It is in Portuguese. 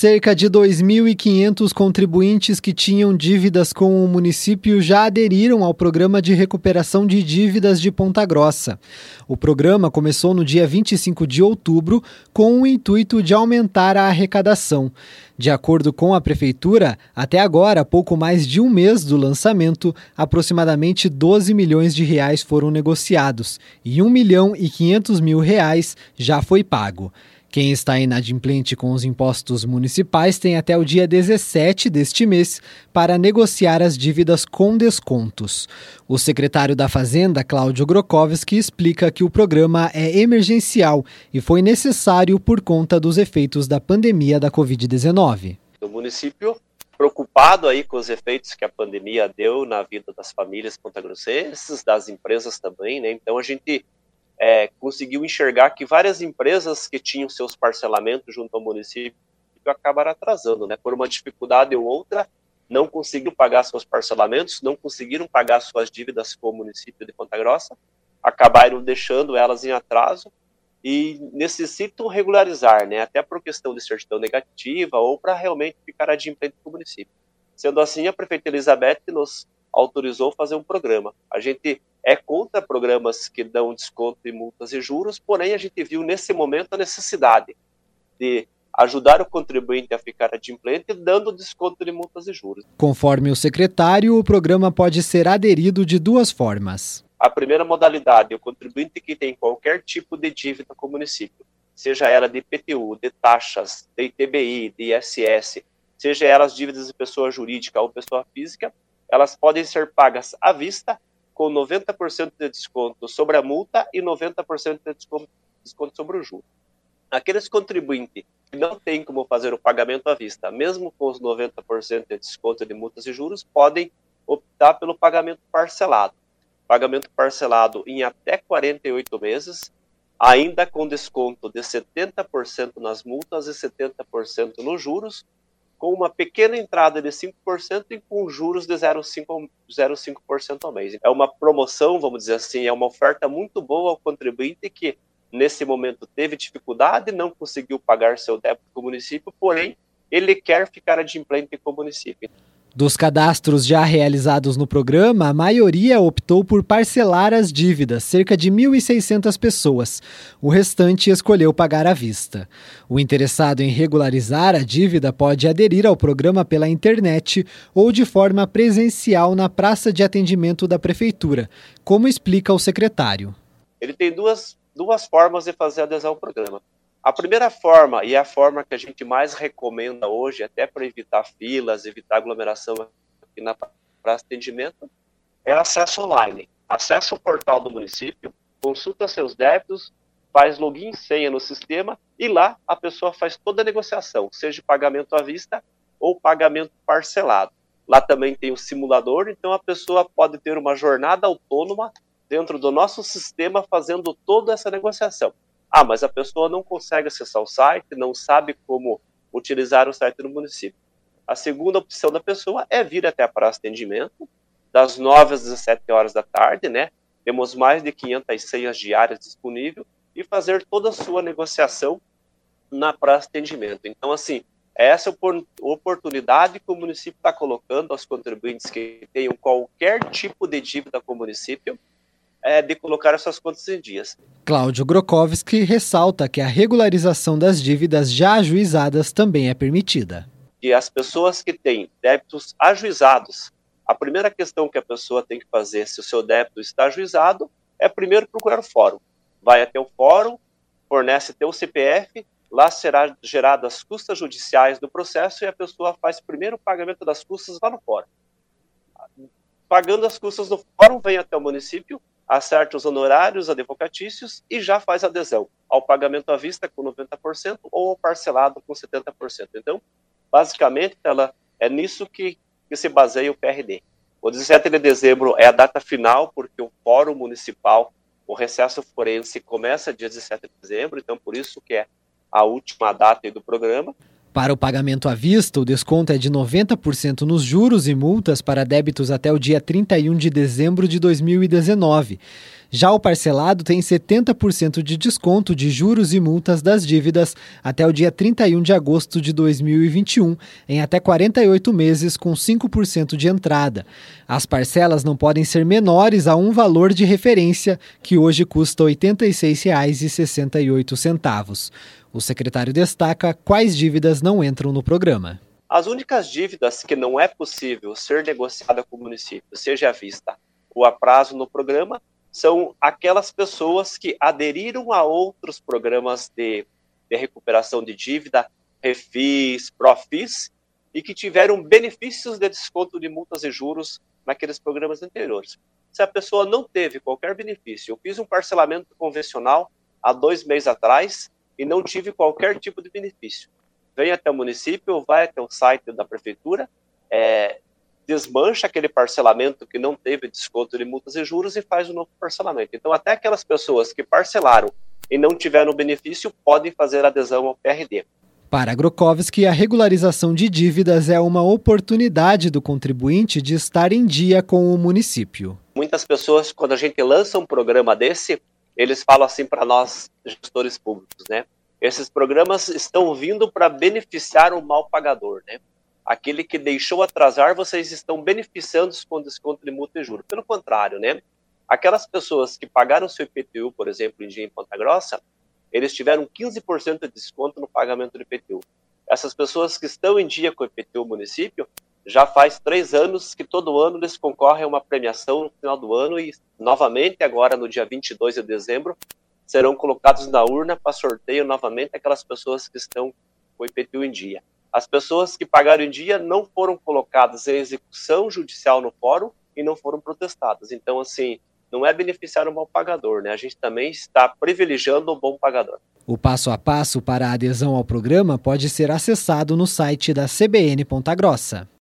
Cerca de 2.500 contribuintes que tinham dívidas com o município já aderiram ao programa de recuperação de dívidas de Ponta Grossa. O programa começou no dia 25 de outubro com o intuito de aumentar a arrecadação. De acordo com a prefeitura, até agora, pouco mais de um mês do lançamento, aproximadamente 12 milhões de reais foram negociados e 1 milhão e 500 mil reais já foi pago. Quem está inadimplente com os impostos municipais tem até o dia 17 deste mês para negociar as dívidas com descontos. O secretário da Fazenda, Cláudio Grokowski, explica que o programa é emergencial e foi necessário por conta dos efeitos da pandemia da Covid-19. O município preocupado aí com os efeitos que a pandemia deu na vida das famílias pontagrossenses, das empresas também, né? Então a gente é, conseguiu enxergar que várias empresas que tinham seus parcelamentos junto ao município acabaram atrasando, né? Por uma dificuldade ou outra, não conseguiram pagar seus parcelamentos, não conseguiram pagar suas dívidas com o município de Ponta Grossa, acabaram deixando elas em atraso e necessitam regularizar, né? Até por questão de certidão negativa ou para realmente ficar adimplente com o município. Sendo assim, a prefeita Elizabeth nos autorizou fazer um programa. A gente é contra programas que dão desconto de multas e juros, porém a gente viu nesse momento a necessidade de ajudar o contribuinte a ficar adimplente dando desconto de multas e juros. Conforme o secretário, o programa pode ser aderido de duas formas. A primeira modalidade, o contribuinte que tem qualquer tipo de dívida com o município, seja ela de IPTU, de taxas, de ITBI, de ISS, seja elas dívidas de pessoa jurídica ou pessoa física, elas podem ser pagas à vista com 90% de desconto sobre a multa e 90% de desconto, sobre o juro. Aqueles contribuintes que não têm como fazer o pagamento à vista, mesmo com os 90% de desconto de multas e juros, podem optar pelo pagamento parcelado. Pagamento parcelado em até 48 meses, ainda com desconto de 70% nas multas e 70% nos juros, com uma pequena entrada de 5% e com juros de 0,5% ao mês. É uma promoção, vamos dizer assim, é uma oferta muito boa ao contribuinte que, nesse momento, teve dificuldade, não conseguiu pagar seu débito com o município, porém, ele quer ficar adimplente com o município. Dos cadastros já realizados no programa, a maioria optou por parcelar as dívidas, cerca de 1.600 pessoas. O restante escolheu pagar à vista. O interessado em regularizar a dívida pode aderir ao programa pela internet ou de forma presencial na praça de atendimento da Prefeitura, como explica o secretário. Ele tem duas, duas formas de fazer adesão ao programa. A primeira forma, e é a forma que a gente mais recomenda hoje, até para evitar filas, evitar aglomeração aqui na praça de atendimento, é acesso online. Acesse o portal do município, consulta seus débitos, faz login e senha no sistema e lá a pessoa faz toda a negociação, seja pagamento à vista ou pagamento parcelado. Lá também tem o simulador, então a pessoa pode ter uma jornada autônoma dentro do nosso sistema fazendo toda essa negociação. Ah, mas a pessoa não consegue acessar o site, não sabe como utilizar o site do município. A segunda opção da pessoa é vir até a praça de atendimento, das 9 às 17 horas da tarde, né? Temos mais de 500 senhas diárias disponíveis e fazer toda a sua negociação na praça de atendimento. Então, assim, essa oportunidade que o município está colocando aos contribuintes que tenham qualquer tipo de dívida com o município, é, de colocar essas contas em dias. Cláudio Grokowski ressalta que a regularização das dívidas já ajuizadas também é permitida. E as pessoas que têm débitos ajuizados, a primeira questão que a pessoa tem que fazer se o seu débito está ajuizado é primeiro procurar o fórum. Vai até o fórum, fornece teu CPF, lá será gerado as custas judiciais do processo e a pessoa faz primeiro o pagamento das custas lá no fórum. Pagando as custas no fórum, vem até o município, acerta os honorários advocatícios e já faz adesão ao pagamento à vista com 90% ou ao parcelado com 70%. Então, basicamente, ela é nisso que, que se baseia o PRD. O 17 de dezembro é a data final, porque o Fórum Municipal, o recesso forense, começa dia 17 de dezembro, então por isso que é a última data do programa. Para o pagamento à vista, o desconto é de 90% nos juros e multas para débitos até o dia 31 de dezembro de 2019. Já o parcelado tem 70% de desconto de juros e multas das dívidas até o dia 31 de agosto de 2021, em até 48 meses, com 5% de entrada. As parcelas não podem ser menores a um valor de referência, que hoje custa R$ 86,68. O secretário destaca quais dívidas não entram no programa. As únicas dívidas que não é possível ser negociada com o município, seja à vista ou a prazo no programa, são aquelas pessoas que aderiram a outros programas de, de recuperação de dívida, Refis, Profis, e que tiveram benefícios de desconto de multas e juros naqueles programas anteriores. Se a pessoa não teve qualquer benefício, eu fiz um parcelamento convencional há dois meses atrás e não tive qualquer tipo de benefício. Vem até o município, vai até o site da prefeitura, é, desmancha aquele parcelamento que não teve desconto de multas e juros e faz um novo parcelamento. Então, até aquelas pessoas que parcelaram e não tiveram benefício podem fazer adesão ao PRD. Para Grokovski, a regularização de dívidas é uma oportunidade do contribuinte de estar em dia com o município. Muitas pessoas, quando a gente lança um programa desse, eles falam assim para nós, gestores públicos, né? Esses programas estão vindo para beneficiar o mal pagador, né? aquele que deixou atrasar, vocês estão beneficiando com desconto de multa e juros. Pelo contrário, né? Aquelas pessoas que pagaram seu IPTU, por exemplo, em dia em Ponta Grossa, eles tiveram 15% de desconto no pagamento do IPTU. Essas pessoas que estão em dia com o IPTU município, já faz três anos que todo ano eles concorrem a uma premiação no final do ano e, novamente, agora no dia 22 de dezembro, serão colocados na urna para sorteio novamente aquelas pessoas que estão com o IPTU em dia. As pessoas que pagaram em dia não foram colocadas em execução judicial no fórum e não foram protestadas. Então, assim, não é beneficiar o mal pagador, né? A gente também está privilegiando o bom pagador. O passo a passo para a adesão ao programa pode ser acessado no site da CBN Ponta Grossa.